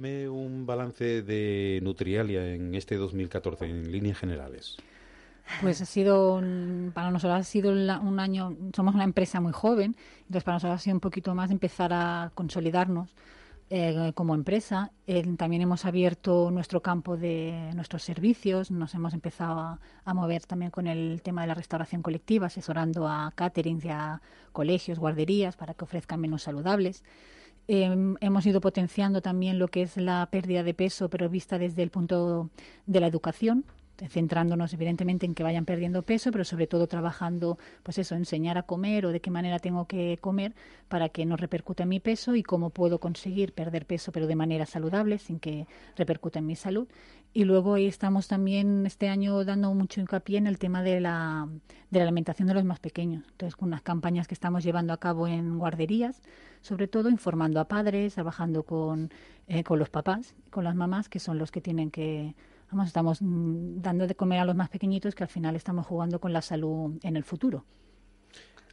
Un balance de Nutrialia en este 2014 en líneas generales. Pues ha sido, para nosotros ha sido un año, somos una empresa muy joven, entonces para nosotros ha sido un poquito más empezar a consolidarnos eh, como empresa. Eh, también hemos abierto nuestro campo de nuestros servicios, nos hemos empezado a, mover también con el tema de la restauración colectiva, asesorando a caterings y a colegios, guarderías para que ofrezcan menús saludables. Em, hemos ido potenciando también lo que es la pérdida de peso, pero vista desde el punto de la educación, centrándonos evidentemente en que vayan perdiendo peso, pero sobre todo trabajando, pues eso, enseñar a comer o de qué manera tengo que comer para que no repercute en mi peso y cómo puedo conseguir perder peso, pero de manera saludable, sin que repercute en mi salud. Y luego ahí estamos también este año dando mucho hincapié en el tema de la, de la alimentación de los más pequeños. Entonces, con unas campañas que estamos llevando a cabo en guarderías, sobre todo informando a padres, trabajando con, eh, con los papás, con las mamás, que son los que tienen que estamos mm, dando de comer a los más pequeñitos que al final estamos jugando con la salud en el futuro.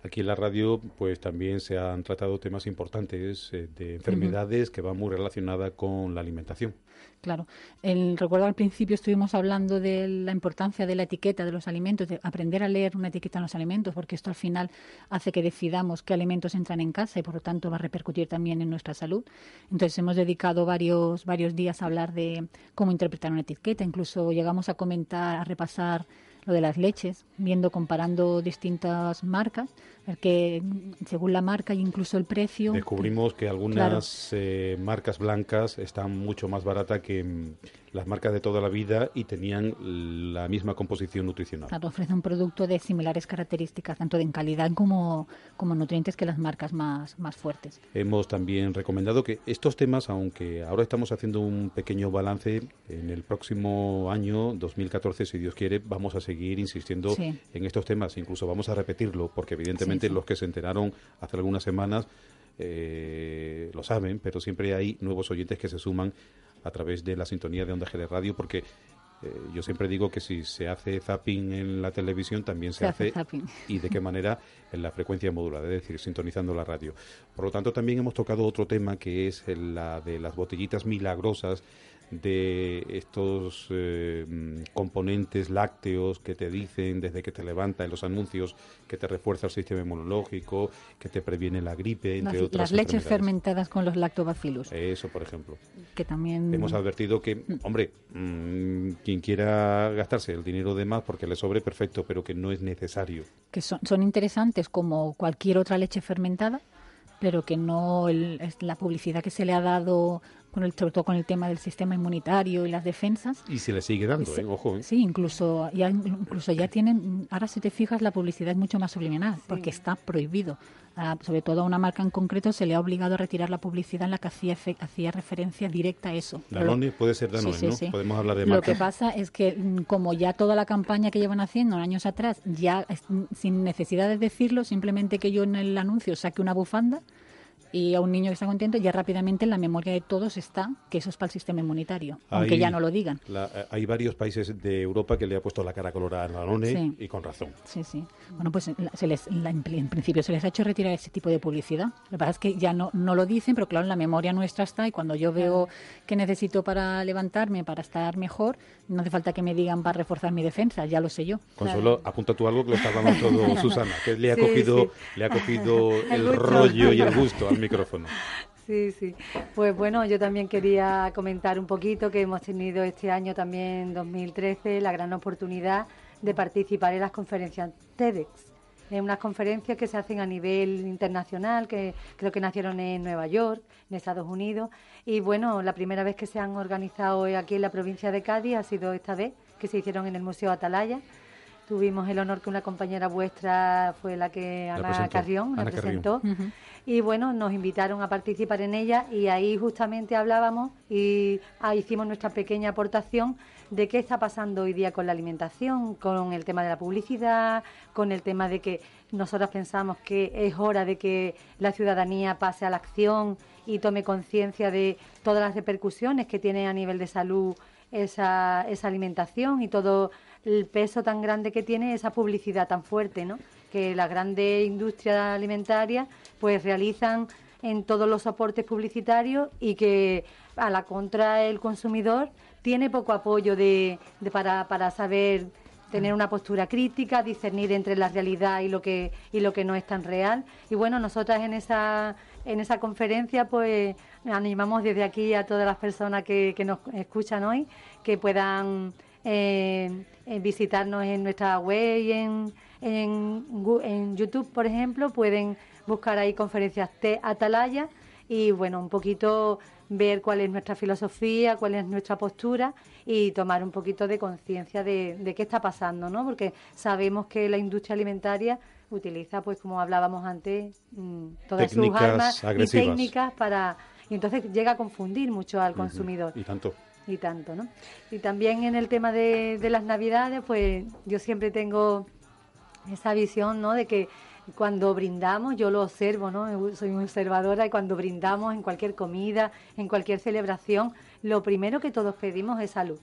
Aquí en la radio, pues también se han tratado temas importantes eh, de enfermedades que van muy relacionadas con la alimentación. Claro. El, recuerdo al principio estuvimos hablando de la importancia de la etiqueta de los alimentos, de aprender a leer una etiqueta en los alimentos, porque esto al final hace que decidamos qué alimentos entran en casa y por lo tanto va a repercutir también en nuestra salud. Entonces hemos dedicado varios, varios días a hablar de cómo interpretar una etiqueta, incluso llegamos a comentar, a repasar lo de las leches, viendo, comparando distintas marcas, que según la marca e incluso el precio. Descubrimos que algunas eh, marcas blancas están mucho más baratas que mm, las marcas de toda la vida y tenían la misma composición nutricional. Claro, ofrece un producto de similares características, tanto en calidad como, como nutrientes que las marcas más, más fuertes. Hemos también recomendado que estos temas, aunque ahora estamos haciendo un pequeño balance, en el próximo año, 2014, si Dios quiere, vamos a seguir insistiendo en estos temas. Incluso vamos a repetirlo, porque evidentemente los que se enteraron hace algunas semanas eh, lo saben, pero siempre hay nuevos oyentes que se suman a través de la sintonía de Onda G de Radio, porque eh, yo siempre digo que si se hace zapping en la televisión, también se, hace, y de qué manera en la frecuencia modulada, es decir, sintonizando la radio. Por lo tanto, también hemos tocado otro tema que es la de las botellitas milagrosas de estos eh, componentes lácteos que te dicen desde que te levanta en los anuncios que te refuerza el sistema inmunológico, que te previene la gripe, entre otras. Las leches fermentadas con los lactobacillus. Eso, por ejemplo. Que también. Hemos advertido que, mm. hombre, mm, quien quiera gastarse el dinero de más porque le sobre, perfecto, pero que no es necesario. Que son, son interesantes como cualquier otra leche fermentada, pero que no es la publicidad que se le ha dado con el, sobre todo con el tema del sistema inmunitario y las defensas. Y se le sigue dando, ¿eh? ojo. ¿eh? Sí, incluso ya, incluso ya tienen, ahora si te fijas la publicidad es mucho más subliminal, porque está prohibido. sobre todo a una marca en concreto se le ha obligado a retirar la publicidad en la que hacía, hacía referencia directa a eso. Danone puede ser Danone, ¿no? Podemos hablar de marca. Lo que pasa es que mm, como ya toda la campaña que llevan haciendo años atrás, ya sin necesidad de decirlo, simplemente que yo en el anuncio saque una bufanda, y a un niño que está contento, ya rápidamente en la memoria de todos está que eso es para el sistema inmunitario, aunque ya no lo digan. Eh, hay varios países de Europa que le ha puesto la cara colorada a la y con razón. Sí, sí. Bueno, pues se les, en principio se les ha hecho retirar ese tipo de publicidad. Lo que pasa es que ya no, no lo dicen, pero claro, en la memoria nuestra está y cuando yo veo que necesito para levantarme, para estar mejor, no hace falta que me digan para reforzar mi defensa, ya lo sé yo. Consuelo, apunta tú algo que lo está hablando todo Susana, que le ha cogido, Le ha cogido el, rollo y el gusto al micrófono. Sí, sí. Pues bueno, yo también quería comentar un poquito que hemos tenido este año también, 2013, la gran oportunidad de participar en las conferencias TEDx. En unas conferencias que se hacen a nivel internacional, que creo que nacieron en Nueva York, en Estados Unidos. Y bueno, la primera vez que se han organizado aquí en la provincia de Cádiz ha sido esta vez, que se hicieron en el Museo Atalaya tuvimos el honor que una compañera vuestra fue la que, Ana Carrión, la presentó. Y bueno, nos invitaron a participar en ella y ahí justamente hablábamos y ahí hicimos nuestra pequeña aportación de qué está pasando hoy día con la alimentación, con el tema de la publicidad, con el tema de que nosotros pensamos que es hora de que la ciudadanía pase a la acción y tome conciencia de todas las repercusiones que tiene a nivel de salud esa, esa alimentación y todo el peso tan grande que tiene esa publicidad tan fuerte, ¿no? Que las grandes industrias alimentarias pues realizan en todos los soportes publicitarios y que a la contra el consumidor tiene poco apoyo de, para, para saber tener una postura crítica, discernir entre la realidad y lo que y lo que no es tan real. Y bueno, nosotras en esa en esa conferencia pues animamos desde aquí a todas las personas que, que nos escuchan hoy que puedan eh, visitarnos en nuestra web y en, en, YouTube, por ejemplo, pueden buscar ahí conferencias T Atalaya y bueno, un poquito ver cuál es nuestra filosofía, cuál es nuestra postura y tomar un poquito de conciencia de, de, qué está pasando, ¿no? Porque sabemos que la industria alimentaria utiliza, pues como hablábamos antes, mm, todas sus armas y técnicas para... Y entonces llega a confundir mucho al consumidor. Y tanto y tanto, ¿no? Y también en el tema de, de las navidades, pues yo siempre tengo esa visión, ¿no? De que cuando brindamos, yo lo observo, ¿no? Soy muy observadora y cuando brindamos en cualquier comida, en cualquier celebración, lo primero que todos pedimos es salud.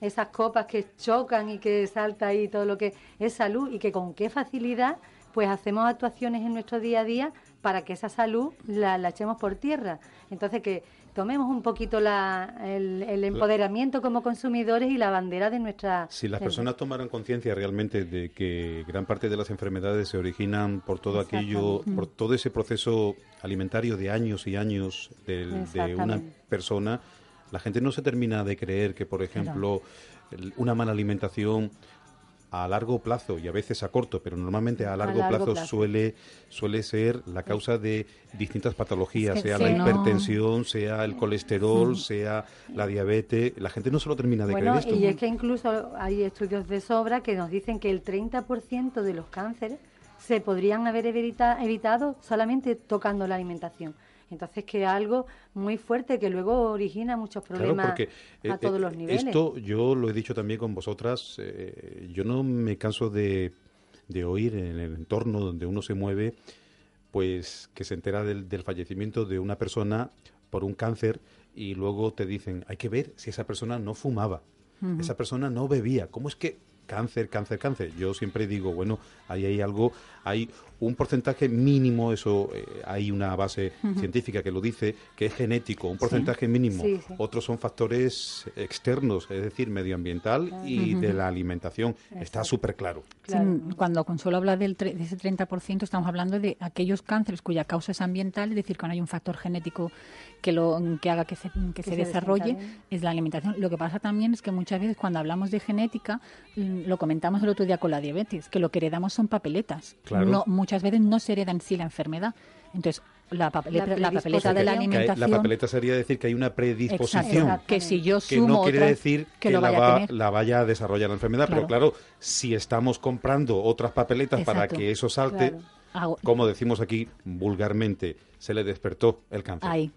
Esas copas que chocan y que salta ahí todo lo que es salud y que con qué facilidad pues hacemos actuaciones en nuestro día a día para que esa salud la, la echemos por tierra. Entonces que tomemos un poquito el, empoderamiento como consumidores y la bandera de nuestra... Si las personas tomaran conciencia realmente de que gran parte de las enfermedades se originan por todo aquello, por todo ese proceso alimentario de años y años de, una persona, la gente no se termina de creer que, por ejemplo, una mala alimentación a largo plazo y a veces a corto, pero normalmente a largo, plazo, suele suele ser la causa de distintas patologías, sea la hipertensión, sea el colesterol, sea la diabetes. La gente no se lo termina de creer esto. Y es que incluso hay estudios de sobra que nos dicen que el 30% de los cánceres se podrían haber evitado solamente tocando la alimentación. Entonces que algo muy fuerte que luego origina muchos problemas a eh, todos los eh, niveles. Esto yo lo he dicho también con vosotras, eh, yo no me canso de, oír en el entorno donde uno se mueve, pues que se entera del, fallecimiento de una persona por un cáncer y luego te dicen, hay que ver si esa persona no fumaba, esa persona no bebía, ¿cómo es que cáncer, cáncer, cáncer. Yo siempre digo, bueno, ahí hay algo, hay un porcentaje mínimo, eso eh, hay una base científica que lo dice, que es genético, un porcentaje mínimo. Otros son factores externos, es decir, medioambiental y de la alimentación. Está súper claro. Cuando Consuelo habla del de ese 30%, estamos hablando de aquellos cánceres cuya causa es ambiental, es decir, cuando hay un factor genético que, lo, que haga que se, que, se, desarrolle, es la alimentación. Lo que pasa también es que muchas veces cuando hablamos de genética, mm, lo comentamos el otro día con la diabetes, que lo que heredamos son papeletas. No, muchas veces no se hereda en sí la enfermedad. Entonces, la papeleta, la, papeleta de la alimentación. la papeleta sería decir que hay una predisposición. que si yo sumo que no quiere decir que, la, vaya a desarrollar la enfermedad. Pero claro, si estamos comprando otras papeletas para que eso salte, como decimos aquí vulgarmente, se le despertó el cáncer. Ahí,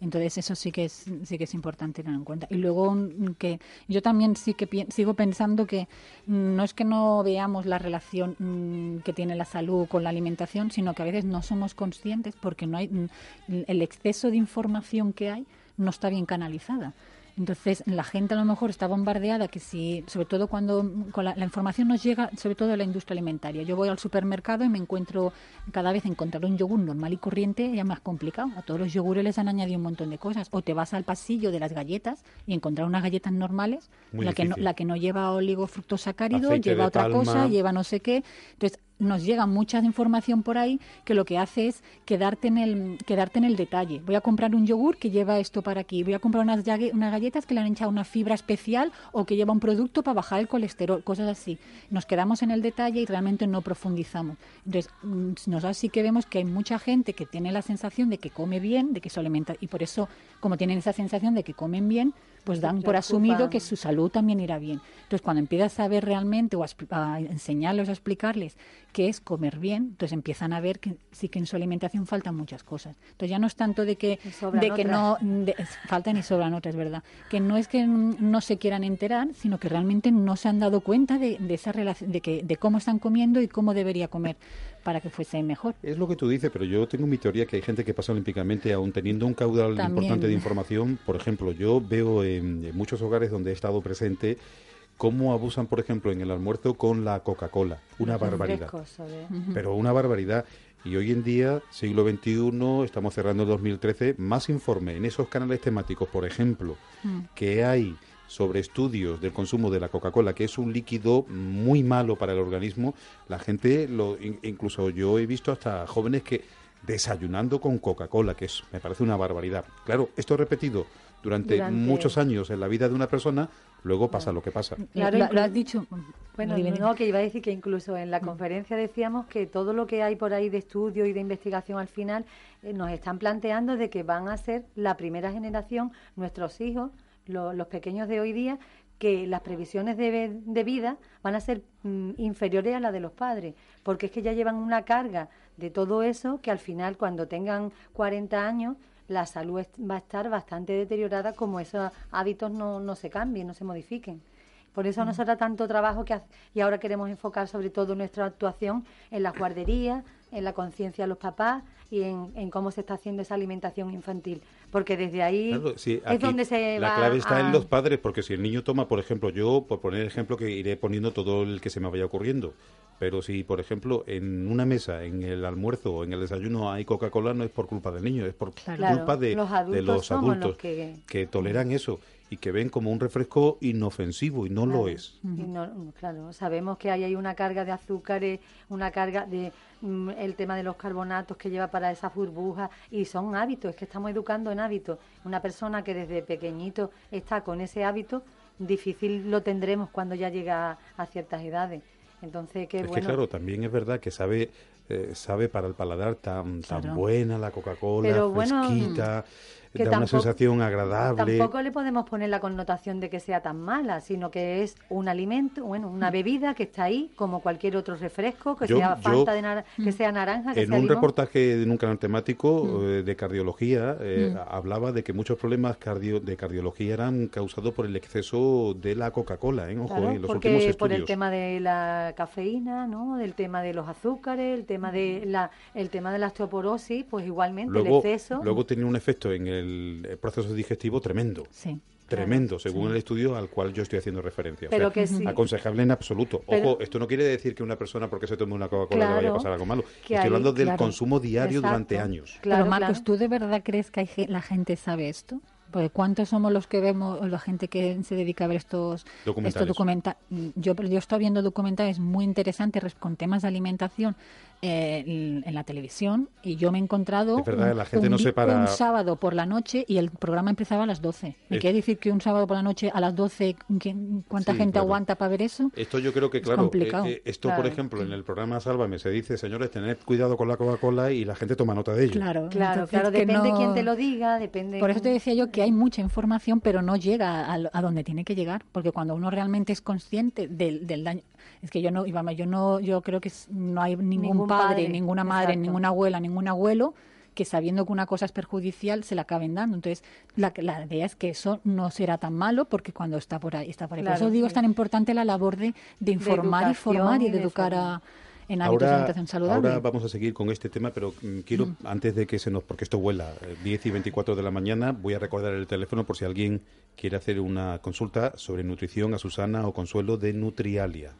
Entonces eso sí que es sí que es importante tener en cuenta. Y luego que yo también sí que sigo pensando que no es que no veamos la relación mm, que tiene la salud con la alimentación, sino que a veces no somos conscientes porque no hay mm, el exceso de información que hay no está bien canalizada. Entonces, la gente a lo mejor está bombardeada, que si, sobre todo cuando la, información nos llega, sobre todo de la industria alimentaria. Yo voy al supermercado y me encuentro, cada vez encontrar un yogur normal y corriente ya más complicado. A todos los yogures les han añadido un montón de cosas. O te vas al pasillo de las galletas y encontrar unas galletas normales, la que, no, la que no lleva oligofructosacárido, lleva otra cosa, lleva no sé qué. Entonces, nos llega mucha información por ahí que lo que hace es quedarte en el, quedarte en el detalle. Voy a comprar un yogur que lleva esto para aquí, voy a comprar unas, unas galletas que le han echado una fibra especial o que lleva un producto para bajar el colesterol, cosas así. Nos quedamos en el detalle y realmente no profundizamos. Entonces, mm, nos así que vemos que hay mucha gente que tiene la sensación de que come bien, de que se alimenta, y por eso, como tienen esa sensación de que comen bien, pues dan por asumido que su salud también irá bien. Entonces, cuando empiezas a ver realmente o a, enseñarles o a explicarles qué es comer bien, entonces empiezan a ver que sí que en su alimentación faltan muchas cosas. Entonces, ya no es tanto de que, de que no faltan y sobran otras, ¿verdad? Que no es que no se quieran enterar, sino que realmente no se han dado cuenta de, esa relación, de, que, de cómo están comiendo y cómo debería comer para que fuese mejor. Es lo que tú dices, pero yo tengo mi teoría que hay gente que pasa olímpicamente aún teniendo un caudal importante de información. Por ejemplo, yo veo en, muchos hogares donde he estado presente cómo abusan, por ejemplo, en el almuerzo con la Coca-Cola. Una barbaridad. Pero una barbaridad. Y hoy en día, siglo XXI, estamos cerrando el 2013, más informe en esos canales temáticos, por ejemplo, mm. que hay sobre estudios del consumo de la Coca-Cola, que es un líquido muy malo para el organismo, la gente, lo, incluso yo he visto hasta jóvenes que desayunando con Coca-Cola, que es, me parece una barbaridad. Claro, esto repetido durante, muchos años en la vida de una persona, luego pasa lo que pasa. Claro, lo, has dicho. Bueno, no, que iba a decir que incluso en la mm. conferencia decíamos que todo lo que hay por ahí de estudio y de investigación al final eh, nos están planteando de que van a ser la primera generación, nuestros hijos, los pequeños de hoy día, que las previsiones de, vida van a ser mm, inferiores a las de los padres, porque es que ya llevan una carga de todo eso que al final cuando tengan 40 años la salud va a estar bastante deteriorada como esos hábitos no, no se cambien, no se modifiquen. Por eso nos hará tanto trabajo que y ahora queremos enfocar sobre todo nuestra actuación en las guarderías, en la conciencia de los papás y en, cómo se está haciendo esa alimentación infantil. Porque desde ahí es donde se La clave está en los padres, porque si el niño toma, por ejemplo, yo, por poner ejemplo, que iré poniendo todo el que se me vaya ocurriendo, pero si, por ejemplo, en una mesa, en el almuerzo o en el desayuno hay Coca-Cola, no es por culpa del niño, es por culpa de los adultos, que toleran eso y que ven como un refresco inofensivo y no lo es. claro, sabemos que hay, hay una carga de azúcares, una carga de mm, el tema de los carbonatos que lleva para esas burbujas y son hábitos, es que estamos educando en hábitos. Una persona que desde pequeñito está con ese hábito, difícil lo tendremos cuando ya llega a, ciertas edades. Entonces, qué es bueno. que claro, también es verdad que sabe eh, sabe para el paladar tan tan buena la Coca-Cola, fresquita que da una sensación agradable. Tampoco le podemos poner la connotación de que sea tan mala, sino que es un alimento, bueno, una bebida que está ahí como cualquier otro refresco, que sea falta de que sea naranja, que en un reportaje en un canal temático mm. eh, de cardiología eh, mm. hablaba de que muchos problemas cardio, de cardiología eran causados por el exceso de la Coca-Cola, ¿eh? Ojo, en los últimos estudios. por el tema de la cafeína, ¿no? Del tema de los azúcares, el tema de la el tema de la osteoporosis, pues igualmente el exceso. Luego tenía un efecto en el el proceso digestivo tremendo. Tremendo, según el estudio al cual yo estoy haciendo referencia. Pero que Aconsejable en absoluto. Ojo, esto no quiere decir que una persona porque se tome una Coca-Cola le vaya a pasar algo malo. Estoy hablando del consumo diario durante años. Claro, Pero Marcos, ¿tú de verdad crees que la gente sabe esto? Porque ¿cuántos somos los que vemos, la gente que se dedica a ver estos documentales? yo, yo estoy viendo documentales muy interesantes con temas de alimentación eh, en la televisión y yo me he encontrado un, sábado por la noche y el programa empezaba a las 12. ¿Me quiere decir que un sábado por la noche a las 12, ¿cuánta gente aguanta para ver eso? Esto yo creo que, claro, eh, eh, esto por ejemplo en el programa Sálvame se dice, señores, tened cuidado con la Coca-Cola y la gente toma nota de ello. Claro, claro, claro depende de quién te lo diga, depende... Por eso te decía yo que hay mucha información, pero no llega a, donde tiene que llegar, porque cuando uno realmente es consciente del, del daño es que yo no, yo no, yo creo que no hay ningún, padre, ninguna madre, ninguna abuela, ningún abuelo que sabiendo que una cosa es perjudicial se la acaben dando. Entonces, la, la idea es que eso no será tan malo porque cuando está por ahí, está por ahí. por eso digo, es tan importante la labor de, de informar y formar y de, educar a en hábitos de alimentación saludable. Ahora vamos a seguir con este tema, pero mm, quiero, mm. antes de que se nos, porque esto vuela, 10 eh, y 24 de la mañana, voy a recordar el teléfono por si alguien quiere hacer una consulta sobre nutrición a Susana o Consuelo de Nutrialia.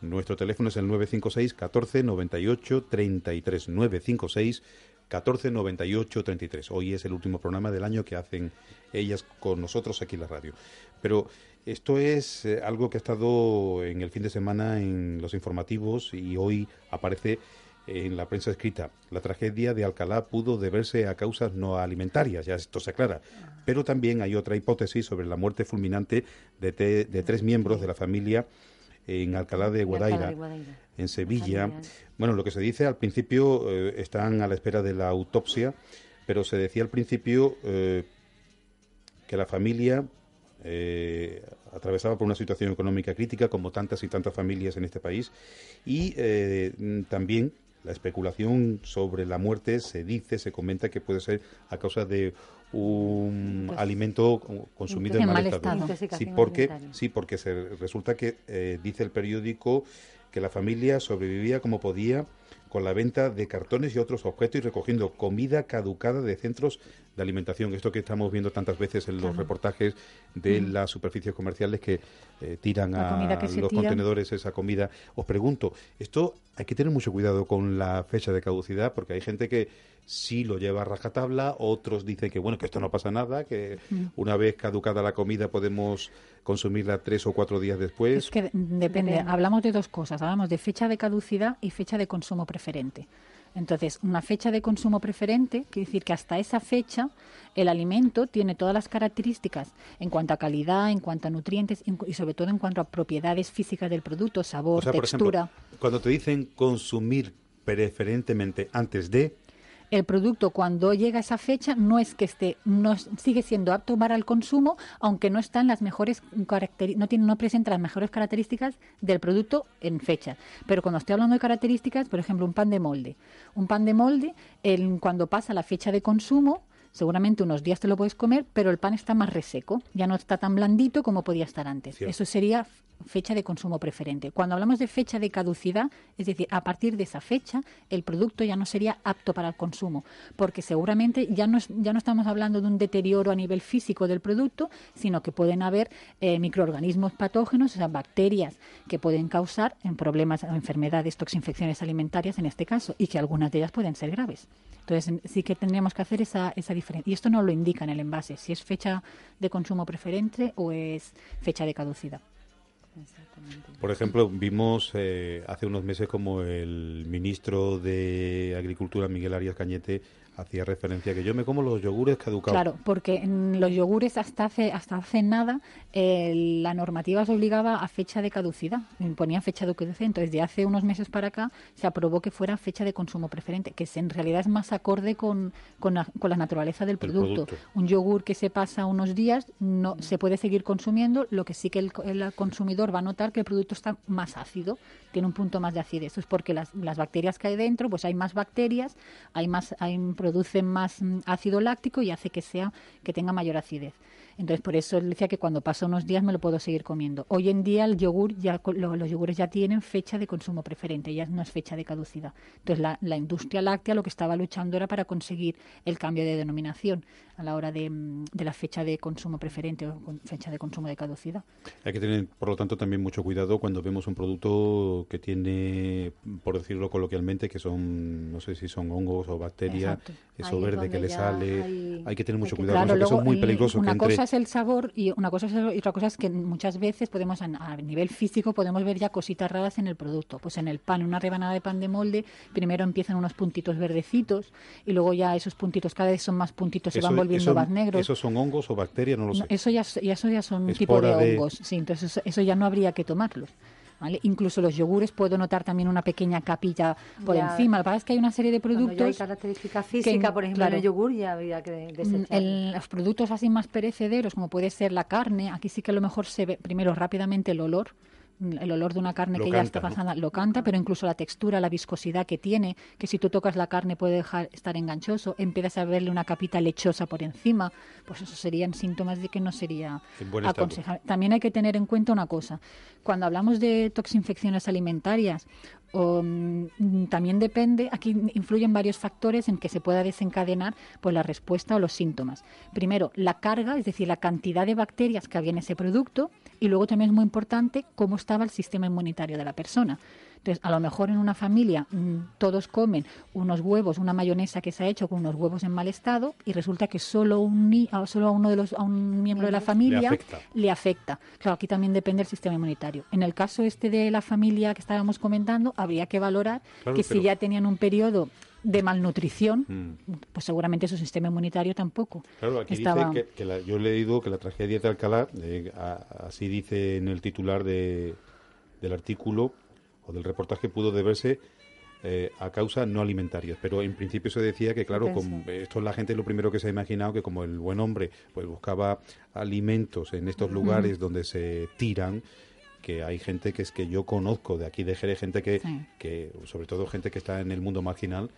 Nuestro teléfono es el 956 14 98 33. 956 14 98 33. Hoy es el último programa del año que hacen ellas con nosotros aquí en la radio. Pero esto es eh, algo que ha estado en el fin de semana en los informativos y hoy aparece en la prensa escrita. La tragedia de Alcalá pudo deberse a causas no alimentarias, ya esto se aclara. Pero también hay otra hipótesis sobre la muerte fulminante de, de tres miembros de la familia en Alcalá de Guadaira, en Sevilla. Bueno, lo que se dice al principio eh, están a la espera de la autopsia, pero se decía al principio eh, que la familia eh, atravesaba por una situación económica crítica, como tantas y tantas familias en este país, y también la especulación sobre la muerte se dice, se comenta que puede ser a causa de un pues, alimento consumido en mal, estado. Sí, porque, sí, porque se, resulta que eh, dice el periódico que la familia sobrevivía como podía con la venta de cartones y otros objetos y recogiendo comida caducada de centros de alimentación. Esto que estamos viendo tantas veces en los reportajes de mm. las superficies comerciales que eh, tiran a los contenedores esa comida. Os pregunto, esto hay que tener mucho cuidado con la fecha de caducidad porque hay gente que sí lo lleva a rajatabla, otros dicen que bueno, que esto no pasa nada, que mm. una vez caducada la comida podemos consumirla tres o cuatro días después. Es que depende, hablamos de dos cosas, hablamos de fecha de caducidad y fecha de consumo preferente. Entonces, una fecha de consumo preferente quiere decir que hasta esa fecha el alimento tiene todas las características en cuanto a calidad, en cuanto a nutrientes y sobre todo en cuanto a propiedades físicas del producto, sabor, textura. cuando te dicen consumir preferentemente antes de, el producto cuando llega a esa fecha no es que esté, no sigue siendo apto para el consumo, aunque no están las mejores no tiene, no presenta las mejores características del producto en fecha. Pero cuando estoy hablando de características, por ejemplo, un pan de molde, un pan de molde, el, cuando pasa la fecha de consumo, seguramente unos días te lo puedes comer, pero el pan está más reseco, ya no está tan blandito como podía estar antes. Eso sería fecha de consumo preferente. Cuando hablamos de fecha de caducidad, es decir, a partir de esa fecha, el producto ya no sería apto para el consumo, porque seguramente ya no, ya no estamos hablando de un deterioro a nivel físico del producto, sino que pueden haber eh, microorganismos patógenos, o sea, bacterias que pueden causar en problemas o enfermedades, toxinfecciones alimentarias en este caso, y que algunas de ellas pueden ser graves. Entonces, sí que tendríamos que hacer esa, esa diferencia. Y esto no lo indica en el envase, si es fecha de consumo preferente o es fecha de caducidad. Por ejemplo, vimos eh, hace unos meses como el ministro de Agricultura, Miguel Arias Cañete, hacía referencia que yo me como los yogures caducados. Claro, porque en los yogures hasta hace hasta hace nada eh, la normativa se obligaba a fecha de caducidad, ponía fecha de caducidad, entonces de hace unos meses para acá se aprobó que fuera fecha de consumo preferente, que en realidad es más acorde con, con, la, naturaleza del producto. Un yogur que se pasa unos días no se puede seguir consumiendo, lo que sí que el, el, consumidor va a notar que el producto está más ácido, tiene un punto más de acidez. Eso es porque las, las bacterias que hay dentro, pues hay más bacterias, hay más hay produce más mm, ácido láctico y hace que sea que tenga mayor acidez. Entonces, por eso él decía que cuando pasa unos días me lo puedo seguir comiendo. Hoy en día el yogur, ya los yogures ya tienen fecha de consumo preferente, ya no es fecha de caducidad. Entonces, la, la industria láctea lo que estaba luchando era para conseguir el cambio de denominación a la hora de, mm, de, la fecha de consumo preferente o fecha de consumo de caducidad. Hay que tener, por lo tanto, también mucho cuidado cuando vemos un producto que tiene, por decirlo coloquialmente, que son, no sé si son hongos o bacterias, eso verde que le sale. Hay, que tener mucho cuidado, claro, eso es muy peligroso. Una cosa es el sabor y una cosa es y otra cosa es que muchas veces podemos, a nivel físico, podemos ver ya cositas raras en el producto. Pues en el pan, una rebanada de pan de molde, primero empiezan unos puntitos verdecitos y luego ya esos puntitos cada vez son más puntitos, se van volviendo ¿Esos son hongos o bacterias? No lo sé. eso, ya, eso ya son tipo de, hongos, sí, entonces eso, ya no habría que tomarlos. ¿Vale? Incluso los yogures puedo notar también una pequeña capilla por encima. Lo que pasa es que hay una serie de productos. hay características físicas, por ejemplo, en el yogur ya habría que mm, Los productos así más perecederos, como puede ser la carne, aquí sí que a lo mejor se ve primero rápidamente el olor el olor de una carne que ya está pasando, lo canta, pero incluso la textura, la viscosidad que tiene, que si tú tocas la carne puede dejar estar enganchoso, empiezas a verle una capita lechosa por encima, pues eso serían síntomas de que no sería aconsejable. También hay que tener en cuenta una cosa, cuando hablamos de toxinfecciones alimentarias, mm, también depende, aquí influyen varios factores en que se pueda desencadenar pues, la respuesta o los síntomas. Primero, la carga, es decir, la cantidad de bacterias que había en ese producto, y luego también es muy importante cómo estaba el sistema inmunitario de la persona. Entonces, a lo mejor en una familia mm, todos comen unos huevos, una mayonesa que se ha hecho con unos huevos en mal estado y resulta que solo, un, solo a uno de los a un miembro de la familia le afecta. Claro, aquí también depende del sistema inmunitario. En el caso este de la familia que estábamos comentando, habría que valorar que si ya tenían un periodo de malnutrición, mm. pues seguramente su sistema inmunitario tampoco. Claro, aquí dice que, yo he leído que la tragedia de Alcalá, eh, así dice en el titular de, del artículo o del reportaje, pudo deberse eh, a causa no alimentarias. Pero en principio se decía que, claro, esto es la gente lo primero que se ha imaginado, que como el buen hombre pues buscaba alimentos en estos lugares donde se tiran, que hay gente que es que yo conozco de aquí de Jerez, gente que, que sobre todo gente que está en el mundo marginal,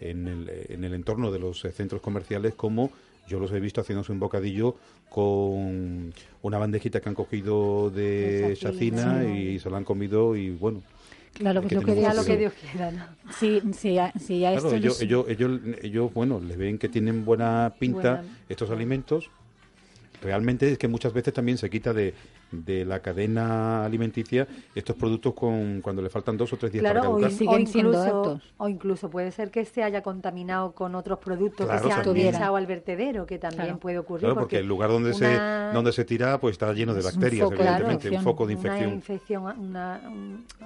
en, el, en el entorno de los centros comerciales, como yo los he visto haciéndose un bocadillo con una bandejita que han cogido de chacina y se la han comido y bueno. Claro, pues lo que, lo que Dios quiera, ¿no? Sí, sí, sí claro, ellos, ellos, ellos, bueno, le ven que tienen buena pinta estos alimentos. Realmente es que muchas veces también se quita de, de la cadena alimenticia estos productos con cuando le faltan dos o tres días para caducar. O, incluso, o incluso puede ser que se haya contaminado con otros productos que se han echado al vertedero, que también puede ocurrir. Claro, porque, el lugar donde se donde se tira pues está lleno de bacterias, evidentemente, un foco de infección. Una infección, una,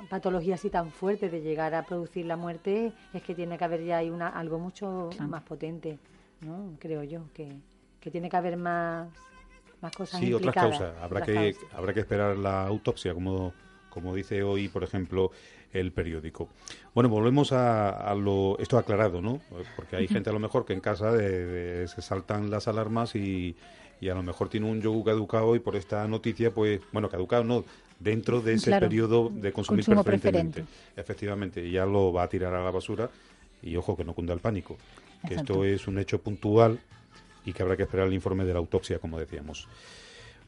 patología así tan fuerte de llegar a producir la muerte es que tiene que haber ya hay una, algo mucho más potente, ¿no? Creo yo, que, que tiene que haber más Sí, otras causas. Habrá que, habrá que esperar la autopsia, como, como dice hoy, por ejemplo, el periódico. Bueno, volvemos a, lo esto aclarado, ¿no? Porque hay gente a lo mejor que en casa se saltan las alarmas y, y, a lo mejor tiene un yogur caducado y por esta noticia, pues, bueno, caducado no, dentro de ese periodo de consumir preferentemente. Efectivamente, ya lo va a tirar a la basura y ojo que no cunda el pánico, que esto es un hecho puntual y que habrá que esperar el informe de la autopsia, como decíamos.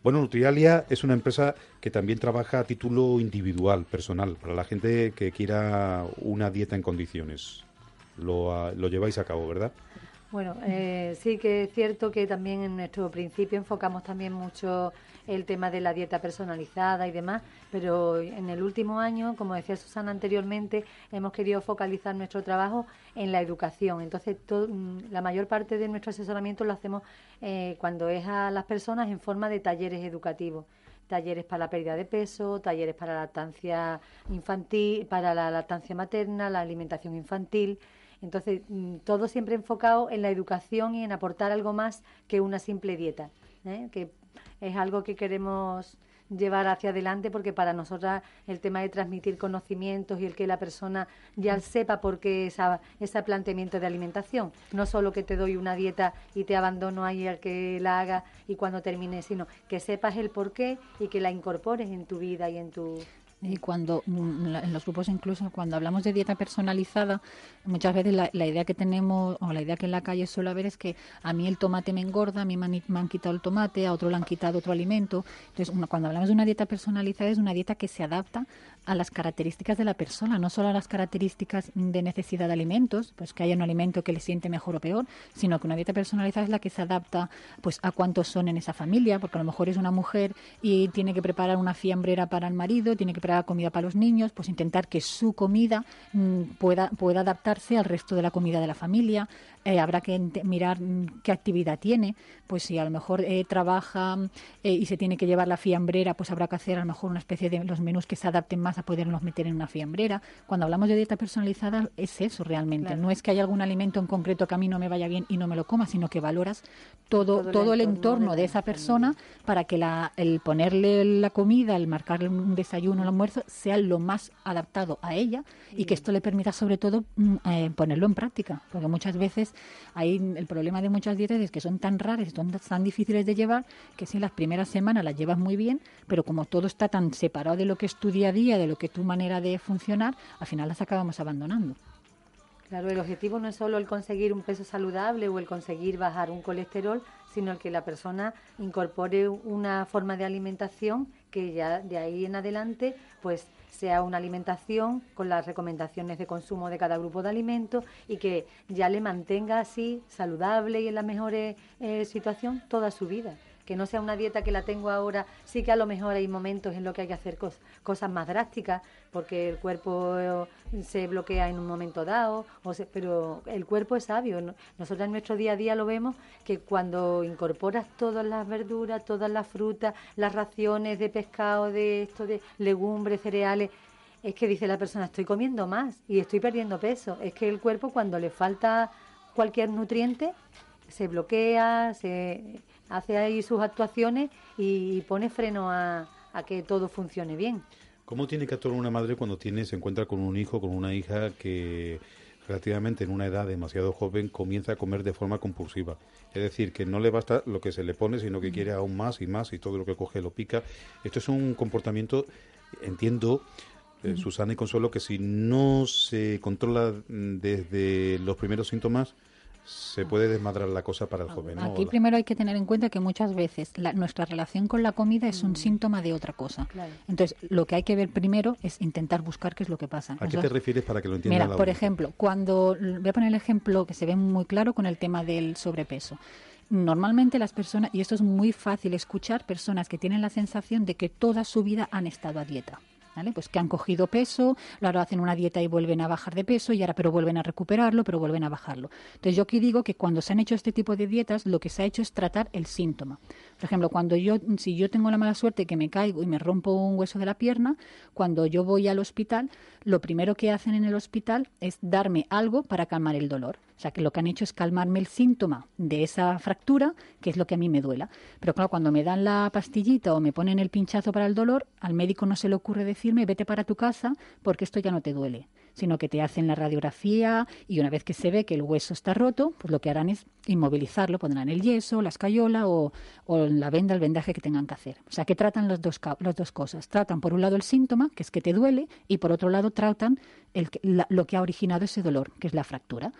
Bueno, Nutrialia es una empresa que también trabaja a título individual, personal, para la gente que quiera una dieta en condiciones. Lo, ah, lo lleváis a cabo, ¿verdad? Bueno, eh, sí que es cierto que también en nuestro principio enfocamos también mucho el tema de la dieta personalizada y demás, pero en el último año, como decía Susana anteriormente, hemos querido focalizar nuestro trabajo en la educación. Entonces, mm, la mayor parte de nuestro asesoramiento lo hacemos eh, cuando es a las personas en forma de talleres educativos talleres para la pérdida de peso, talleres para la lactancia infantil, para la lactancia materna, la alimentación infantil. Entonces, mm, todo siempre enfocado en la educación y en aportar algo más que una simple dieta, ¿eh? que es algo que queremos llevar hacia adelante porque para nosotras el tema de transmitir conocimientos y el que la persona ya sepa por qué esa, ese planteamiento de alimentación. No solo que te doy una dieta y te abandono ahí al que la haga y cuando termine, sino que sepas el por qué y que la incorpores en tu vida y en tu y cuando mm, en los grupos incluso cuando hablamos de dieta personalizada, muchas veces la, idea que tenemos o la idea que en la calle suele haber es que a mí el tomate me engorda, a mí me han, quitado el tomate, a otro le han quitado otro alimento. Entonces, cuando hablamos de una dieta personalizada es una dieta que se adapta a las características de la persona, no solo a las características de necesidad de alimentos, pues que haya un alimento que le siente mejor o peor, sino que una dieta personalizada es la que se adapta pues a cuántos son en esa familia, porque a lo mejor es una mujer y tiene que preparar una fiambrera para el marido, tiene que preparar comida para los niños, pues intentar que su comida mm, pueda, pueda adaptarse al resto de la comida de la familia. Eh, habrá que mirar mm, qué actividad tiene, pues si a lo mejor eh, trabaja eh, y se tiene que llevar la fiambrera, pues habrá que hacer a lo mejor una especie de los menús que se adapten más a poderlos meter en una fiambrera. Cuando hablamos de dieta personalizada es eso realmente, no es que haya algún alimento en concreto que a mí no me vaya bien y no me lo coma, sino que valoras todo, todo, el, entorno, de, esa persona para que la, el ponerle la comida, el marcarle un desayuno, un almuerzo, sea lo más adaptado a ella y que esto le permita sobre todo mm, ponerlo en práctica, porque muchas veces ahí el problema de muchas dietas es que son tan raras son tan difíciles de llevar que si las primeras semanas las llevas muy bien, pero como todo está tan separado de lo que es tu día a día, de lo que es tu manera de funcionar, al final las acabamos abandonando. Claro, el objetivo no es solo el conseguir un peso saludable o el conseguir bajar un colesterol, sino el que la persona incorpore una forma de alimentación que ya de ahí en adelante pues sea una alimentación con las recomendaciones de consumo de cada grupo de alimentos y que ya le mantenga así saludable y en la mejor eh, situación toda su vida que no sea una dieta que la tengo ahora, sí que a lo mejor hay momentos en los que hay que hacer cosas más drásticas, porque el cuerpo eh, se bloquea en un momento dado, pero el cuerpo es sabio. Nosotros en nuestro día a día lo vemos que cuando incorporas todas las verduras, todas las frutas, las raciones de pescado, de esto, de legumbres, cereales, es que dice la persona, estoy comiendo más y estoy perdiendo peso. Es que el cuerpo cuando le falta cualquier nutriente, se bloquea, se hace ahí sus actuaciones y pone freno a, que todo funcione bien. ¿Cómo tiene que actuar una madre cuando tiene, se encuentra con un hijo, con una hija que relativamente en una edad demasiado joven comienza a comer de forma compulsiva? Es decir, que no le basta lo que se le pone, sino que quiere aún más y más y todo lo que coge lo pica. Esto es un comportamiento, entiendo, eh, Susana y Consuelo, que si no se controla desde los primeros síntomas, se puede desmadrar la cosa para el joven. Aquí primero hay que tener en cuenta que muchas veces nuestra relación con la comida es un mm. síntoma de otra cosa. Entonces, lo que hay que ver primero es intentar buscar qué es lo que pasa. ¿A qué te refieres para que lo entienda Mira, por ejemplo, cuando voy a poner el ejemplo que se ve muy claro con el tema del sobrepeso. Normalmente las personas, y esto es muy fácil escuchar, personas que tienen la sensación de que toda su vida han estado a dieta. Pues que han cogido peso, luego hacen una dieta y vuelven a bajar de peso, y ahora pero vuelven a recuperarlo, pero vuelven a bajarlo. Entonces yo aquí digo que cuando se han hecho este tipo de dietas, lo que se ha hecho es tratar el síntoma. Por ejemplo, cuando yo, si yo tengo la mala suerte que me caigo y me rompo un hueso de la pierna, cuando yo voy al hospital, lo primero que hacen en el hospital es darme algo para calmar el dolor. O sea, que lo que han hecho es calmarme el síntoma de esa fractura, que es lo que a mí me duela. Pero claro, cuando me dan la pastillita o me ponen el pinchazo para el dolor, al médico no se le ocurre decirme vete para tu casa porque esto ya no te duele sino que te hacen la radiografía y una vez que se ve que el hueso está roto, pues lo que harán es inmovilizarlo, pondrán el yeso, la escayola o, la venda, el vendaje que tengan que hacer. O sea, que tratan las dos, las dos cosas. Tratan por un lado el síntoma, que es que te duele, y por otro lado tratan el, lo que ha originado ese dolor, que es la fractura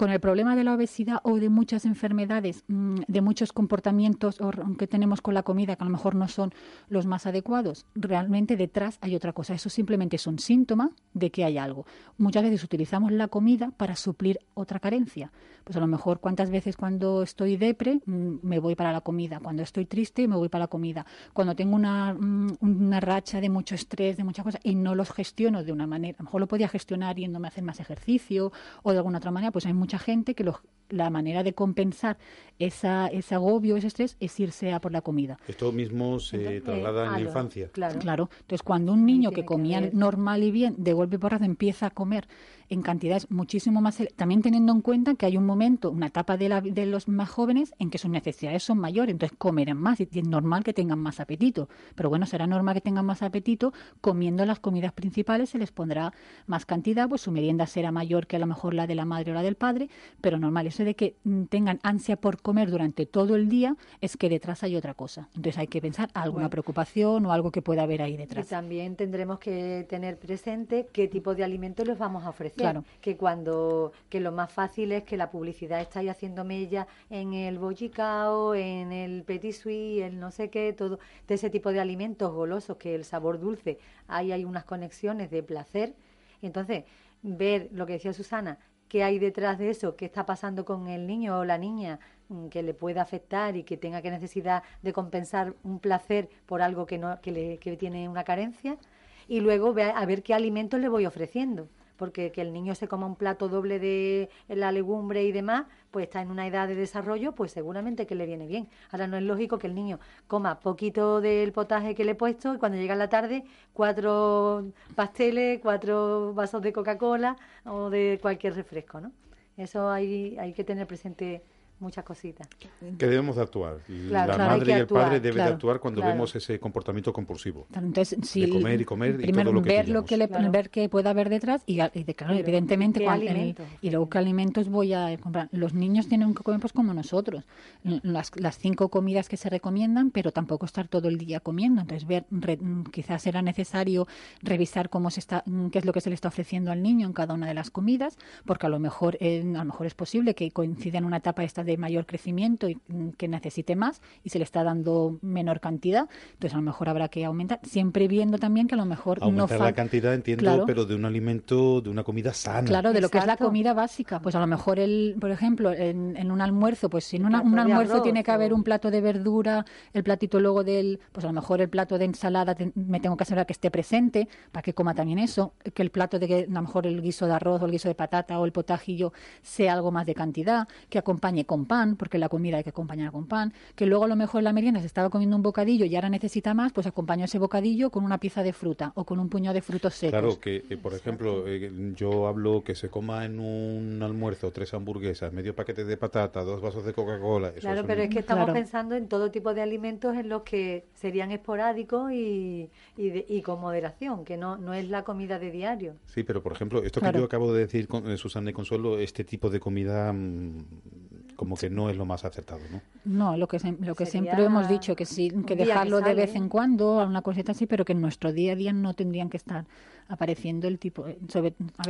con el problema de la obesidad o de muchas enfermedades, mm, de muchos comportamientos que tenemos con la comida que a lo mejor no son los más adecuados, realmente detrás hay otra cosa. Eso simplemente es un síntoma de que hay algo. Muchas veces utilizamos la comida para suplir otra carencia. Pues a lo mejor cuántas veces cuando estoy depre mm, me voy para la comida, cuando estoy triste me voy para la comida, cuando tengo una, mm, una racha de mucho estrés, de muchas cosas y no los gestiono de una manera, a lo mejor lo podía gestionar yéndome a hacer más ejercicio o de alguna otra manera, pues hay mucha gente que la manera de compensar esa, ese agobio, ese estrés, es irse a por la comida. Esto mismo se traslada en la infancia. Claro. claro. Entonces, cuando un niño que comía normal y bien, de golpe porrazo empieza a comer en cantidades muchísimo más, también teniendo en cuenta que hay un momento, una etapa de, la, de los más jóvenes en que sus necesidades son mayores, entonces comerán más y es normal que tengan más apetito. Pero bueno, será normal que tengan más apetito, comiendo las comidas principales se les pondrá más cantidad, pues su merienda será mayor que a lo mejor la de la madre o la del padre, pero normal, eso de que mm, tengan ansia por comer durante todo el día es que detrás hay otra cosa. Entonces hay que pensar alguna preocupación o algo que pueda haber ahí detrás. Y también tendremos que tener presente qué tipo de alimentos les vamos a ofrecer. Claro. Que cuando, que lo más fácil es que la publicidad está ahí haciendo mella en el bollicao, en el petit suisse, el no sé qué, todo de ese tipo de alimentos golosos, que el sabor dulce, ahí hay unas conexiones de placer. Entonces, ver lo que decía Susana, qué hay detrás de eso, qué está pasando con el niño o la niña mm, que le pueda afectar y que tenga que necesidad de compensar un placer por algo que no que, le, que tiene una carencia y luego a ver qué alimentos le voy ofreciendo porque que el niño se coma un plato doble de la legumbre y demás, pues está en una edad de desarrollo, pues seguramente que le viene bien. Ahora no es lógico que el niño coma poquito del potaje que le he puesto y cuando llega la tarde cuatro pasteles, cuatro vasos de Coca-Cola o de cualquier refresco, ¿no? Eso hay, hay que tener presente muchas cositas. Que debemos de actuar. la madre y el padre deben de actuar cuando vemos ese comportamiento compulsivo. Entonces, de comer y comer y todo lo que ver lo que le, ver qué puede haber detrás y, de, claro, evidentemente y luego qué alimentos voy a comprar. Los niños tienen que comer pues como nosotros. Las, las cinco comidas que se recomiendan, pero tampoco estar todo el día comiendo. Entonces, ver quizás será necesario revisar cómo se está qué es lo que se le está ofreciendo al niño en cada una de las comidas, porque a lo mejor a lo mejor es posible que coincida en una etapa esta de de mayor crecimiento y mm, que necesite más y se le está dando menor cantidad, entonces a lo mejor habrá que aumentar, siempre viendo también que a lo mejor aumentar no la cantidad entiendo, pero de un alimento, de una comida sana. Claro, de lo que es la comida básica, pues a lo mejor el, por ejemplo, en, un almuerzo, pues si en un almuerzo tiene que haber un plato de verdura, el platito luego del, pues a lo mejor el plato de ensalada me tengo que asegurar que esté presente para que coma también eso, que el plato de que a lo mejor el guiso de arroz o el guiso de patata o el potajillo sea algo más de cantidad, que acompañe con con pan, porque la comida hay que acompañar con pan, que luego a lo mejor en la merienda se estaba comiendo un bocadillo y ahora necesita más, pues acompaño ese bocadillo con una pieza de fruta o con un puño de frutos secos. Claro, que eh, por ejemplo, eh, yo hablo que se coma en un almuerzo tres hamburguesas, medio paquete de patata, dos vasos de Coca-Cola. Claro, pero es que estamos pensando en todo tipo de alimentos en los que serían esporádicos y, y, con moderación, que no, no es la comida de diario. Sí, pero por ejemplo, esto que yo acabo de decir, con, eh, Susana y Consuelo, este tipo de comida mm, como que no es lo más acertado, ¿no? No, lo que, lo que siempre hemos dicho, que sí, que dejarlo de vez en cuando, una cosita así, pero que en nuestro día a día no tendrían que estar apareciendo el tipo eh,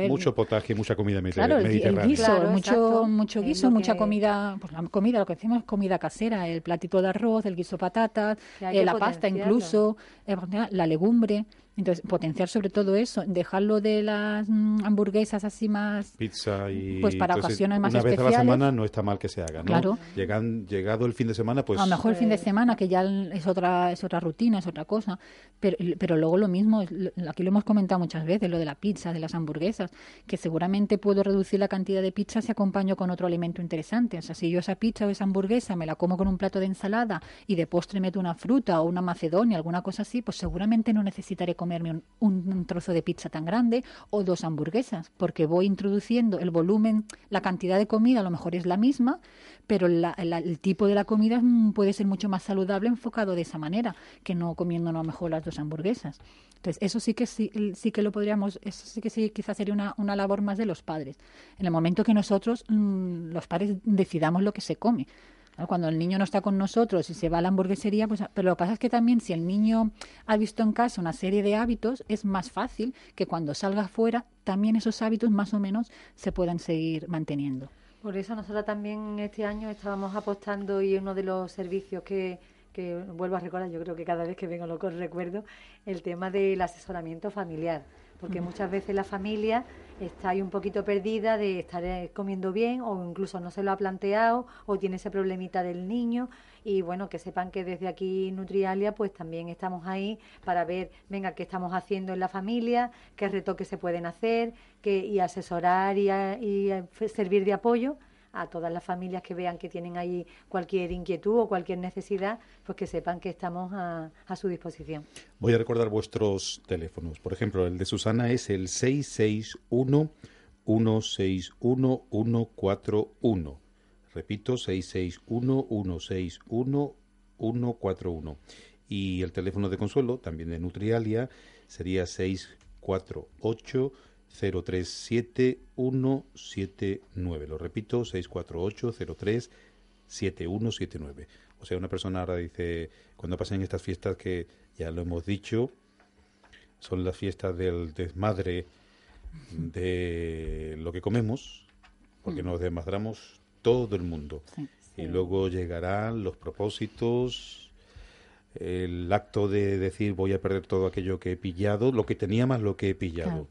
mucho potaje mucha comida claro, mediterránea el, guiso mucho mucho guiso mucha comida pues la comida lo que decimos es comida casera el platito de arroz el guiso patatas eh, la pasta incluso eh, la legumbre entonces, potenciar sobre todo eso, dejarlo de las mm, hamburguesas así más... Pizza y... Pues para ocasiones más una vez a la semana no está mal que se haga, ¿no? Claro. Llegan, llegado el fin de semana, pues... A lo mejor el fin de semana, que ya es otra es otra rutina, es otra cosa, pero, pero luego lo mismo, aquí lo hemos comentado muchas veces, lo de la pizza, de las hamburguesas, que seguramente puedo reducir la cantidad de pizza si acompaño con otro alimento interesante. O sea, si yo esa pizza o esa hamburguesa me la como con un plato de ensalada y de postre meto una fruta o una macedonia, alguna cosa así, pues seguramente no necesitaré comerme un, trozo de pizza tan grande o dos hamburguesas, porque voy introduciendo el volumen, la cantidad de comida a lo mejor es la misma, pero el tipo de la comida puede ser mucho más saludable enfocado de esa manera, que no comiendo a lo mejor las dos hamburguesas. Entonces, eso sí que sí, sí que lo podríamos, eso sí que sí quizás sería una, una labor más de los padres. En el momento que nosotros, mm, los padres, decidamos lo que se come. Cuando el niño no está con nosotros y se va a la hamburguesería, pues, pero lo que pasa es que también si el niño ha visto en casa una serie de hábitos, es más fácil que cuando salga afuera también esos hábitos más o menos se puedan seguir manteniendo. Por eso nosotros también este año estábamos apostando y uno de los servicios que, que vuelvo a recordar, yo creo que cada vez que vengo lo recuerdo, el tema del asesoramiento familiar porque muchas veces la familia está ahí un poquito perdida de estar eh, comiendo bien o incluso no se lo ha planteado o tiene ese problemita del niño y bueno, que sepan que desde aquí Nutrialia pues también estamos ahí para ver, venga, qué estamos haciendo en la familia, qué retoques se pueden hacer que, y asesorar y, y servir de apoyo a todas las familias que vean que tienen ahí cualquier inquietud o cualquier necesidad, pues que sepan que estamos a, su disposición. Voy a recordar vuestros teléfonos. Por ejemplo, el de Susana es el 661 161 141. Repito, 661 161 141. Y el teléfono de Consuelo, también de Nutrialia, sería 648 037179. Lo repito, 648-037179. O sea, una persona ahora dice, cuando pasen estas fiestas que ya lo hemos dicho, son las fiestas del desmadre de lo que comemos, porque mm. nos desmadramos todo el mundo. Y luego llegarán los propósitos, el acto de decir voy a perder todo aquello que he pillado, lo que tenía más lo que he pillado.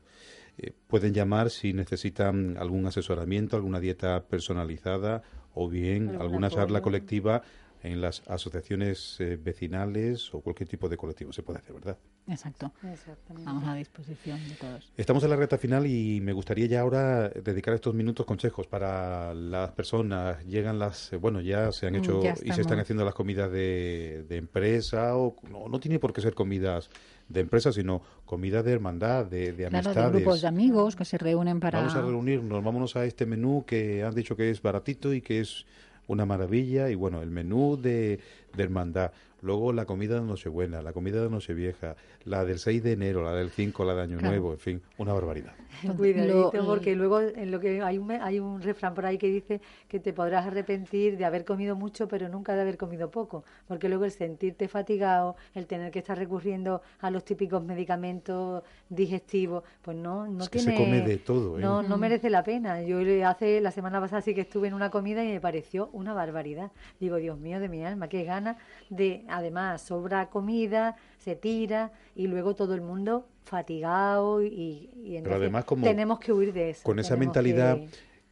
Eh, pueden llamar si necesitan algún asesoramiento, alguna dieta personalizada o bien alguna charla colectiva en las asociaciones eh, vecinales o cualquier tipo de colectivo. Se puede hacer, ¿verdad? Exacto. Estamos a disposición de todos. Estamos en la recta final y me gustaría ya ahora dedicar estos minutos consejos para las personas. Llegan las, eh, bueno, ya se han hecho y se están haciendo las comidas de, empresa o no, no tiene por qué ser comidas de empresa, sino comida de hermandad, de, de amistades. de grupos de amigos que se reúnen para... Vamos a reunirnos, vámonos a este menú que han dicho que es baratito y que es una maravilla. Y bueno, el menú de, de hermandad. Luego la comida de Nochebuena, la comida de Nochevieja, la del 6 de enero, la del 5, la de Año Nuevo, en fin, una barbaridad. Cuidadito, porque luego en lo que hay un, hay un refrán por ahí que dice que te podrás arrepentir de haber comido mucho, pero nunca de haber comido poco, porque luego el sentirte fatigado, el tener que estar recurriendo a los típicos medicamentos digestivos, pues no, no tiene... se come de todo, ¿eh? No, no merece la pena. Yo hace la semana pasada sí que estuve en una comida y me pareció una barbaridad. Digo, Dios mío de mi alma, qué gana de además sobra comida, se tira y luego todo el mundo fatigado y, además tenemos que huir de eso. Con esa mentalidad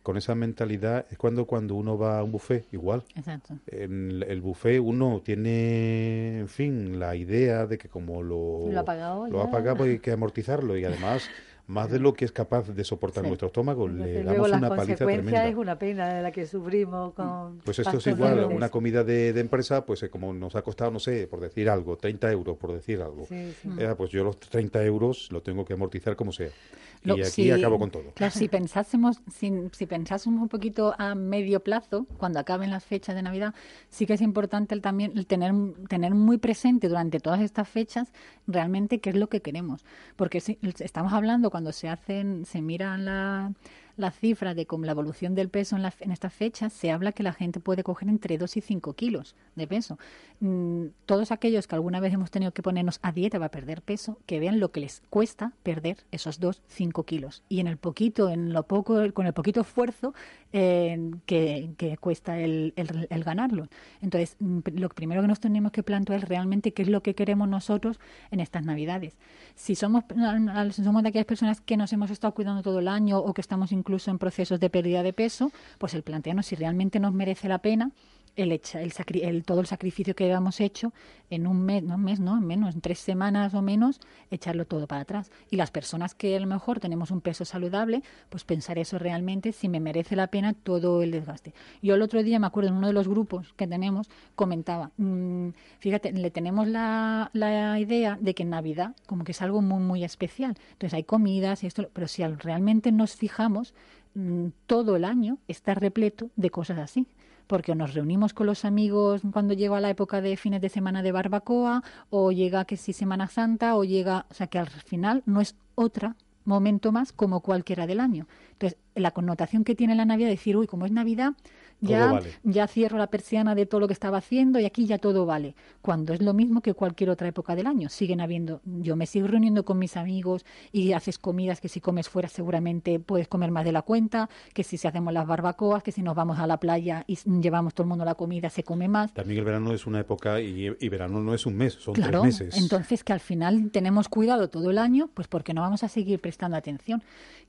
con esa mentalidad es cuando cuando uno va a un buffet igual. Exacto. En el buffet uno tiene, en fin, la idea de que como lo, lo ha pagado, lo ha pagado pues hay que amortizarlo y además más de lo que es capaz de soportar nuestro estómago. le damos una paliza tremenda. es una pena de la que sufrimos con. Pues esto es igual, una comida de, empresa, pues eh, como nos ha costado, no sé, por decir algo, 30 euros, por decir algo. Eh, pues yo los 30 euros lo tengo que amortizar como sea. y aquí acabo con todo. Claro, si pensásemos, si, si, pensásemos un poquito a medio plazo, cuando acaben las fechas de Navidad, sí que es importante el, también el tener, tener muy presente durante todas estas fechas realmente qué es lo que queremos. Porque si, estamos hablando cuando se hacen, se miran la, las cifras de con la evolución del peso en, la, en estas fechas, se habla que la gente puede coger entre 2 y 5 kilos de peso. Mm, todos aquellos que alguna vez hemos tenido que ponernos a dieta para perder peso, que vean lo que les cuesta perder esos 2, 5 kilos. Y en el poquito, en lo poco, con el poquito esfuerzo eh, que, que, cuesta el, el, ganarlo. Entonces, mm, lo primero que nos tenemos que plantear es realmente qué es lo que queremos nosotros en estas Navidades. Si somos, somos de aquellas personas que nos hemos estado cuidando todo el año o que estamos incluso incluso en procesos de pérdida de peso, pues el plantearnos si realmente nos merece la pena el, el, el, todo el sacrificio que habíamos hecho en un mes, no un mes, no, menos, en tres semanas o menos, echarlo todo para atrás. Y las personas que a lo mejor tenemos un peso saludable, pues pensar eso realmente, si me merece la pena todo el desgaste. Yo el otro día, me acuerdo, en uno de los grupos que tenemos, comentaba, mmm, fíjate, le tenemos la, la idea de que en Navidad como que es algo muy, muy especial. Entonces hay comidas y esto, pero si realmente nos fijamos, mmm, todo el año está repleto de cosas así porque nos reunimos con los amigos cuando llega la época de fines de semana de barbacoa, o llega que si Semana Santa, o llega, o sea que al final no es otra momento más como cualquiera del año. Entonces, la connotación que tiene la Navidad, decir, uy, como es Navidad, ya, ya cierro la persiana de todo lo que estaba haciendo y aquí ya todo vale. Cuando es lo mismo que cualquier otra época del año. Siguen habiendo, yo me sigo reuniendo con mis amigos y haces comidas que si comes fuera seguramente puedes comer más de la cuenta, que si se hacemos las barbacoas, que si nos vamos a la playa y llevamos todo el mundo la comida se come más. También el verano es una época y, verano no es un mes, son tres meses. Entonces que al final tenemos cuidado todo el año, pues porque no vamos a seguir prestando atención.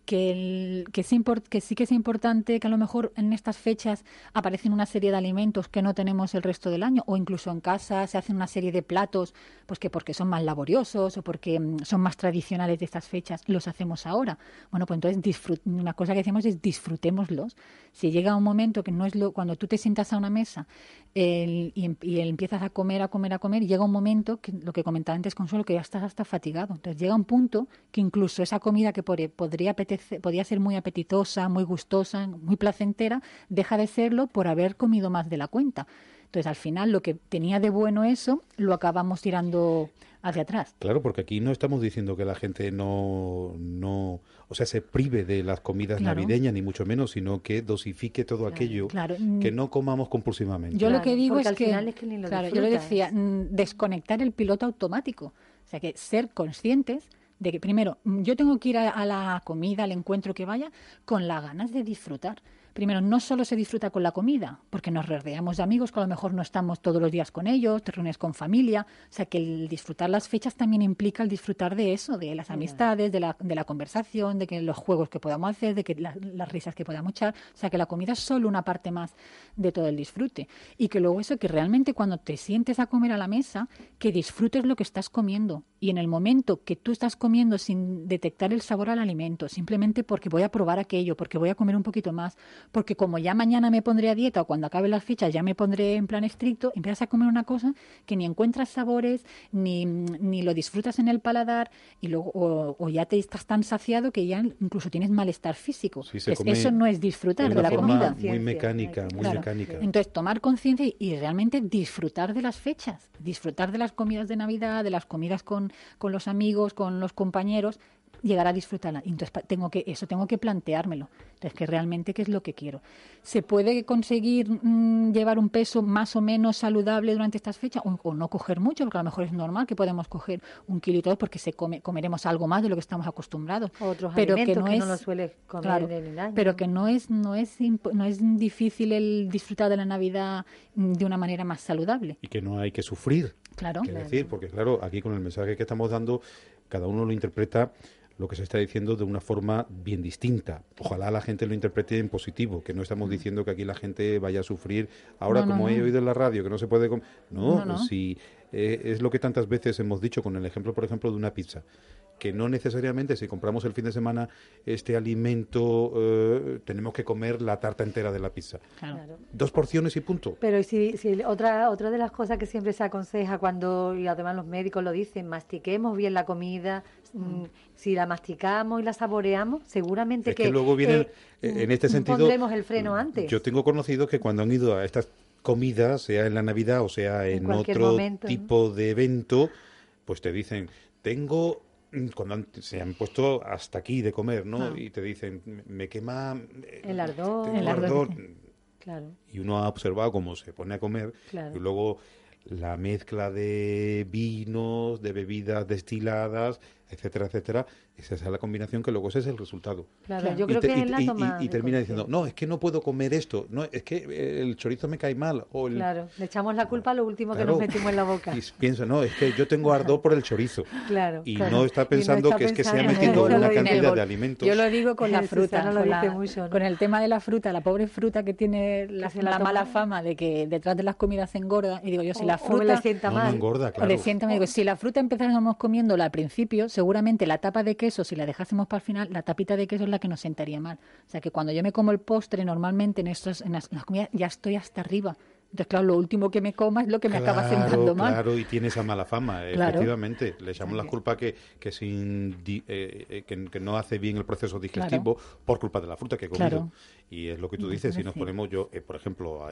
Que, el, que, sí que es importante que a lo mejor en estas fechas aparecen una serie de alimentos que no tenemos el resto del año o incluso en casa se hacen una serie de platos pues que porque son más laboriosos o porque mm, son más tradicionales de estas fechas los hacemos ahora. Bueno, pues entonces una cosa que hacemos es disfrutémoslos. Si llega un momento que no es lo cuando tú te sientas a una mesa y, y, empiezas a comer, a comer, a comer, llega un momento que lo que comentaba antes Consuelo que ya estás hasta fatigado. Entonces llega un punto que incluso esa comida que podría apetecer, podría ser muy apetitosa, muy gustosa, muy placentera, deja de serlo por haber comido más de la cuenta. Entonces, al final, lo que tenía de bueno eso, lo acabamos tirando hacia atrás. Claro, porque aquí no estamos diciendo que la gente no, no o sea, se prive de las comidas navideñas, ni mucho menos, sino que dosifique todo aquello, que no comamos compulsivamente. Yo lo que digo es que, claro, yo le decía, mm, desconectar el piloto automático. O sea, que ser conscientes de que, primero, mm, yo tengo que ir a la comida, al encuentro que vaya, con las ganas de disfrutar primero, no solo se disfruta con la comida, porque nos rodeamos de amigos que a lo mejor no estamos todos los días con ellos, te reúnes con familia, o sea que el disfrutar las fechas también implica el disfrutar de eso, de las amistades, de la, de la conversación, de que los juegos que podamos hacer, de que las risas que podamos echar, o sea que la comida es solo una parte más de todo el disfrute. Y que luego eso, que realmente cuando te sientes a comer a la mesa, que disfrutes lo que estás comiendo. Y en el momento que tú estás comiendo sin detectar el sabor al alimento, simplemente porque voy a probar aquello, porque voy a comer un poquito más, porque como ya mañana me pondré a dieta o cuando acabe las fichas ya me pondré en plan estricto, empiezas a comer una cosa que ni encuentras sabores, ni, ni lo disfrutas en el paladar, y luego, o, ya te estás tan saciado que ya incluso tienes malestar físico. eso no es disfrutar de, la comida. Muy mecánica, muy mecánica. Entonces, tomar conciencia y, realmente disfrutar de las fechas, disfrutar de las comidas de Navidad, de las comidas con, con los amigos, con los compañeros, llegar a disfrutarla. Entonces tengo que eso tengo que planteármelo. Entonces que realmente qué es lo que quiero. Se puede conseguir mm, llevar un peso más o menos saludable durante estas fechas o, no coger mucho, porque a lo mejor es normal que podemos coger un kilo y todo porque se come, comeremos algo más de lo que estamos acostumbrados. Otros pero que no, es, no suele comer en el año. Pero que no es no es no es difícil el disfrutar de la Navidad mm, de una manera más saludable. Y que no hay que sufrir. Claro. decir, porque claro, aquí con el mensaje que estamos dando, cada uno lo interpreta lo que se está diciendo de una forma bien distinta. Ojalá la gente lo interprete en positivo, que no estamos mm. diciendo que aquí la gente vaya a sufrir. Ahora, como he oído en la radio, que no se puede... No, si eh, es lo que tantas veces hemos dicho con el ejemplo, por ejemplo, de una pizza. que no necesariamente si compramos el fin de semana este alimento eh, tenemos que comer la tarta entera de la pizza. Dos porciones y punto. Pero si, si otra otra de las cosas que siempre se aconseja cuando y además los médicos lo dicen, mastiquemos bien la comida, mm, si la masticamos y la saboreamos, seguramente que, luego viene eh, en este sentido pondremos el freno antes. Yo tengo conocidos que cuando han ido a estas comidas, sea en la Navidad o sea en, otro tipo de evento, pues te dicen, tengo mm, cuando se han puesto hasta aquí de comer, ¿no? Ah. Y te dicen, me quema eh, el ardor, el ardor. Claro. Y uno ha observado cómo se pone a comer y luego la mezcla de vinos, de bebidas destiladas, etcétera, etcétera, esa es la combinación que luego ese es el resultado. Claro, yo creo que es la toma y, termina diciendo, no, es que no puedo comer esto, no, es que el chorizo me cae mal. O Claro, le echamos la culpa a lo último que nos metimos en la boca. Y piensa, no, es que yo tengo ardor por el chorizo. Claro. Y no está pensando que es que se ha metido una cantidad de alimentos. Yo lo digo con la fruta, con, con, el tema de la fruta, la pobre fruta que tiene la, mala fama de que detrás de las comidas se engorda, y digo yo, si la fruta... le sienta mal. No, engorda, claro. le sienta mal, digo, si la fruta empezáramos comiéndola al principio, seguramente la tapa de queso, si la dejásemos para el final, la tapita de queso es la que nos sentaría mal. O sea que cuando yo me como el postre, normalmente en, estos, en las comidas ya estoy hasta arriba. Entonces, claro, lo último que me coma es lo que me acaba sentando mal. Claro, y tiene esa mala fama, efectivamente. Le echamos la culpa que, que, sin, eh, eh, que, no hace bien el proceso digestivo por culpa de la fruta que he comido. Y es lo que tú dices, si nos ponemos yo, eh, por ejemplo,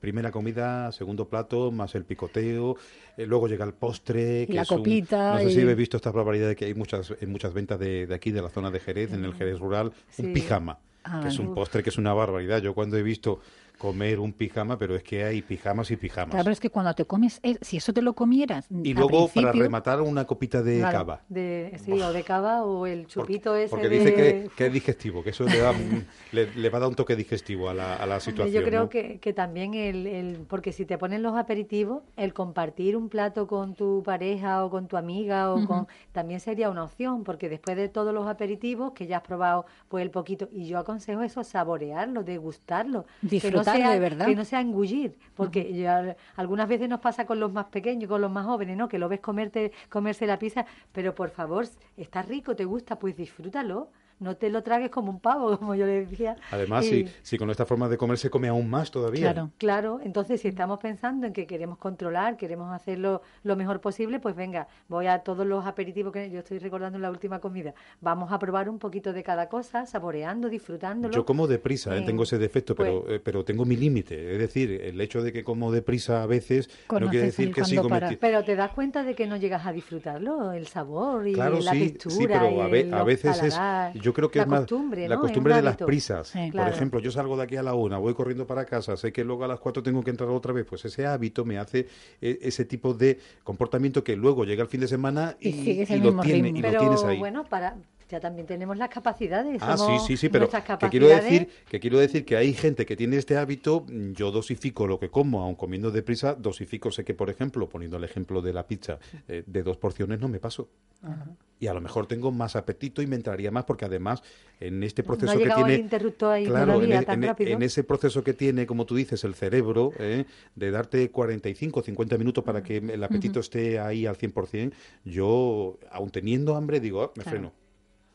primera comida, segundo plato, más el picoteo, luego llega el postre. que la copita. no sé si habéis visto esta barbaridad que hay muchas, en muchas ventas de, de aquí, de la zona de Jerez, en el Jerez rural, un pijama. Ah, que es un postre que es una barbaridad. Yo cuando he visto comer un pijama, pero es que hay pijamas y pijamas. Claro, pero es que cuando te comes, eh, si eso te lo comieras. Y luego para rematar una copita de cava. De, sí, o de cava o el chupito ese. Porque dice que, que, es digestivo, que eso le, da, le, va a dar un toque digestivo a la, a la situación. Yo creo que, que, también el, el. Porque si te ponen los aperitivos, el compartir un plato con tu pareja o con tu amiga o con. También sería una opción, porque después de todos los aperitivos que ya has probado, pues el poquito. Y yo aconsejo eso, saborearlo, degustarlo. Disfrutar verdad. Que no sea engullir, porque ya, algunas veces nos pasa con los más pequeños, con los más jóvenes, ¿no? Que lo ves comerte, comerse la pizza, pero por favor, está rico, te gusta, pues disfrútalo no te lo tragues como un pavo, como yo le decía. Además, si, si, con esta forma de comer se come aún más todavía. Claro, claro. Entonces, si estamos pensando en que queremos controlar, queremos hacerlo lo mejor posible, pues venga, voy a todos los aperitivos que yo estoy recordando en la última comida. Vamos a probar un poquito de cada cosa, saboreando, disfrutándolo. Yo como deprisa, ¿eh? tengo ese defecto, pero, pues eh, pero tengo mi límite. Es decir, el hecho de que como deprisa a veces no quiere decir que sigo metido. Pero te das cuenta de que no llegas a disfrutarlo, el sabor y la textura. Sí, pero a, veces es yo creo que es más la costumbre de las prisas. Por ejemplo, yo salgo de aquí a la una, voy corriendo para casa, sé que luego a las cuatro tengo que entrar otra vez, pues ese hábito me hace e, ese tipo de comportamiento que luego llega el fin de semana y, lo, tiene, y lo tienes ahí. bueno, para, ya también tenemos las capacidades. Ah, sí, sí, sí, pero que quiero decir que quiero decir que hay gente que tiene este hábito, yo dosifico lo que como, aun comiendo deprisa, dosifico, sé que por ejemplo, poniendo el ejemplo de la pizza, eh, de dos porciones no me paso. Y a lo mejor tengo más apetito y me entraría más porque además en este proceso que tiene claro, en, ese proceso que tiene, como tú dices, el cerebro, eh, de darte 45 50 minutos para que el apetito esté ahí al 100%, yo, aun teniendo hambre, digo, ah, me freno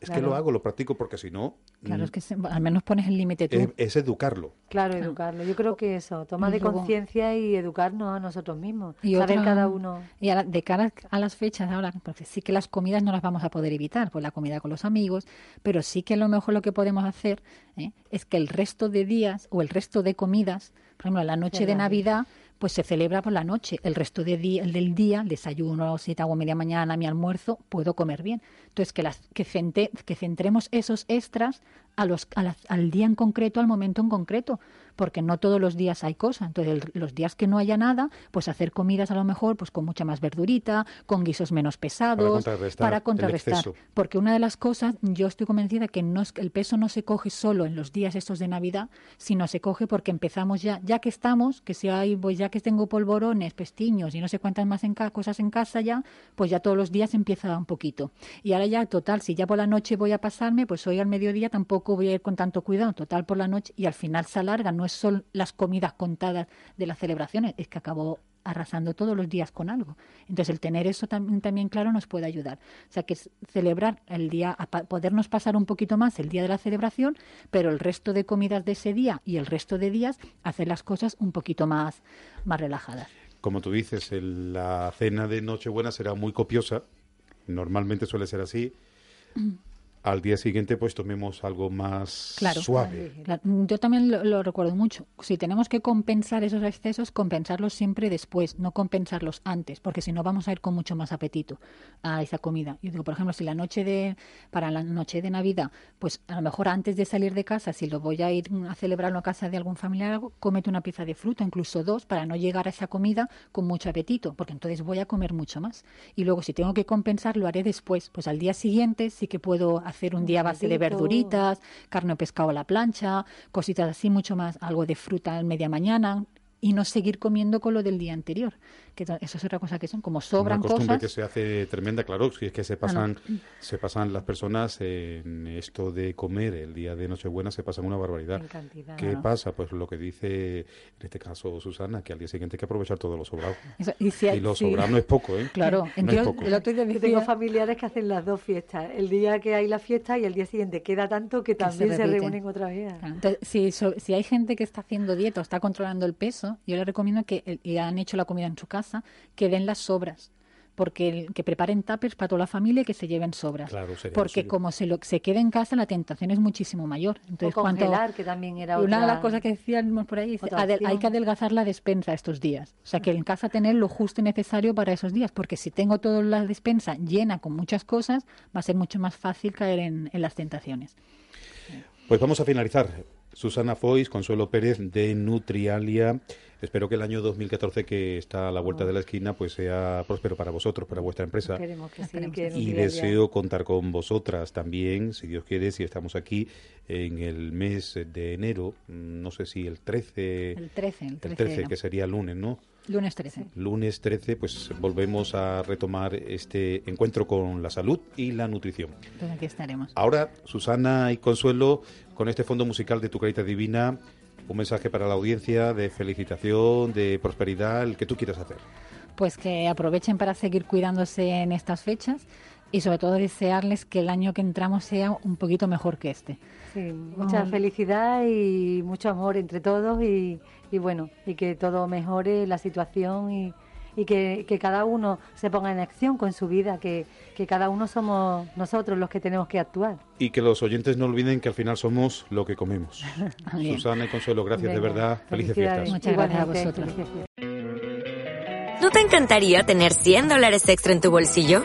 es que lo hago, lo practico porque si no... Claro, es que al menos pones el límite tú. Es, educarlo. Claro, educarlo. Yo creo que eso, toma de conciencia y educarnos a nosotros mismos. Y saber cada uno... Y de cara a las fechas ahora, porque sí que las comidas no las vamos a poder evitar, pues la comida con los amigos, pero sí que a lo mejor lo que podemos hacer ¿eh? es que el resto de días o el resto de comidas, por ejemplo, la noche de Navidad pues se celebra por la noche. El resto de día, el del día, el desayuno, si hago media mañana, mi almuerzo, puedo comer bien. Entonces, que, las, que, que centremos esos extras a los, al día en concreto, al momento en concreto porque no todos los días hay cosas. Entonces, los días que no haya nada, pues hacer comidas a lo mejor pues con mucha más verdurita, con guisos menos pesados, para contrarrestar. porque una de las cosas, yo estoy convencida que no es, el peso no se coge solo en los días estos de Navidad, sino se coge porque empezamos ya, ya que estamos, que si hay, pues ya que tengo polvorones, pestiños y no sé cuántas más en cosas en casa ya, pues ya todos los días empieza un poquito. Y ahora ya, total, si ya por la noche voy a pasarme, pues hoy al mediodía tampoco tampoco voy a ir con tanto cuidado, total por la noche, y al final se alarga, no es solo las comidas contadas de las celebraciones, es que acabó arrasando todos los días con algo. Entonces, el tener eso también, también claro nos puede ayudar. O sea, que es celebrar el día, podernos pasar un poquito más el día de la celebración, pero el resto de comidas de ese día y el resto de días hacer las cosas un poquito más, más relajadas. Como tú dices, la cena de Nochebuena será muy copiosa, normalmente suele ser así. Al día siguiente pues tomemos algo más suave. Yo también lo, recuerdo mucho. Si tenemos que compensar esos excesos, compensarlos siempre después, no compensarlos antes, porque si no vamos a ir con mucho más apetito a esa comida. Yo digo, por ejemplo, si la noche de para la noche de Navidad, pues a lo mejor antes de salir de casa, si lo voy a ir a celebrar en casa de algún familiar, cómete una pieza de fruta, incluso dos, para no llegar a esa comida con mucho apetito, porque entonces voy a comer mucho más. Y luego si tengo que compensar, lo haré después. Pues al día siguiente sí que puedo hacer un día base de verduritas, carne o pescado a la plancha, cositas así, mucho más, algo de fruta en media mañana, y no seguir comiendo con lo del día anterior que eso es otra cosa que son como sobran Una costumbre que se hace tremenda, claro, si es que se pasan se pasan las personas en esto de comer el día de Nochebuena se pasan una barbaridad. ¿Qué pasa? Pues lo que dice en este caso Susana, que al día siguiente hay que aprovechar todo lo sobrado. y, lo sobrado no es poco, ¿eh? Claro, no El otro día tengo familiares que hacen las dos fiestas, el día que hay la fiesta y el día siguiente queda tanto que también se, reúnen otra vez. Entonces, si, si hay gente que está haciendo dieta o está controlando el peso, yo le recomiendo que y han hecho la comida en su casa que den las sobras porque que preparen tapers para toda la familia y que se lleven sobras. porque como se, lo, se quede en casa, la tentación es muchísimo mayor. Entonces, o congelar, que también era Una de las cosas que decíamos por ahí, hay que adelgazar la despensa estos días. O sea, que en casa tener lo justo y necesario para esos días, porque si tengo toda la despensa llena con muchas cosas, va a ser mucho más fácil caer en, en las tentaciones. Pues vamos a finalizar. Susana Foix, Consuelo Pérez de Nutrialia. Espero que el año 2014 que está a la vuelta de la esquina pues sea próspero para vosotros, para vuestra empresa. y deseo contar con vosotras también, si Dios quiere, si estamos aquí en el mes de enero, no sé si el 13. El 13, el 13, que sería el lunes, ¿no? Lunes 13. Lunes 13, pues volvemos a retomar este encuentro con la salud y la nutrición. Pues aquí estaremos. Ahora, Susana y Consuelo, con este fondo musical de Tu Carita Divina, un mensaje para la audiencia de felicitación, de prosperidad, el que tú quieras hacer. Pues que aprovechen para seguir cuidándose en estas fechas y sobre todo desearles que el año que entramos sea un poquito mejor que este. Sí, mucha felicidad y mucho amor entre todos y, y, bueno, y que todo mejore la situación y, y que, que, cada uno se ponga en acción con su vida, que, que, cada uno somos nosotros los que tenemos que actuar. Y que los oyentes no olviden que al final somos lo que comemos. Susana y Consuelo, gracias de verdad. Felices fiestas. Muchas gracias a vosotros. ¿No te encantaría tener 100 dólares extra en tu bolsillo?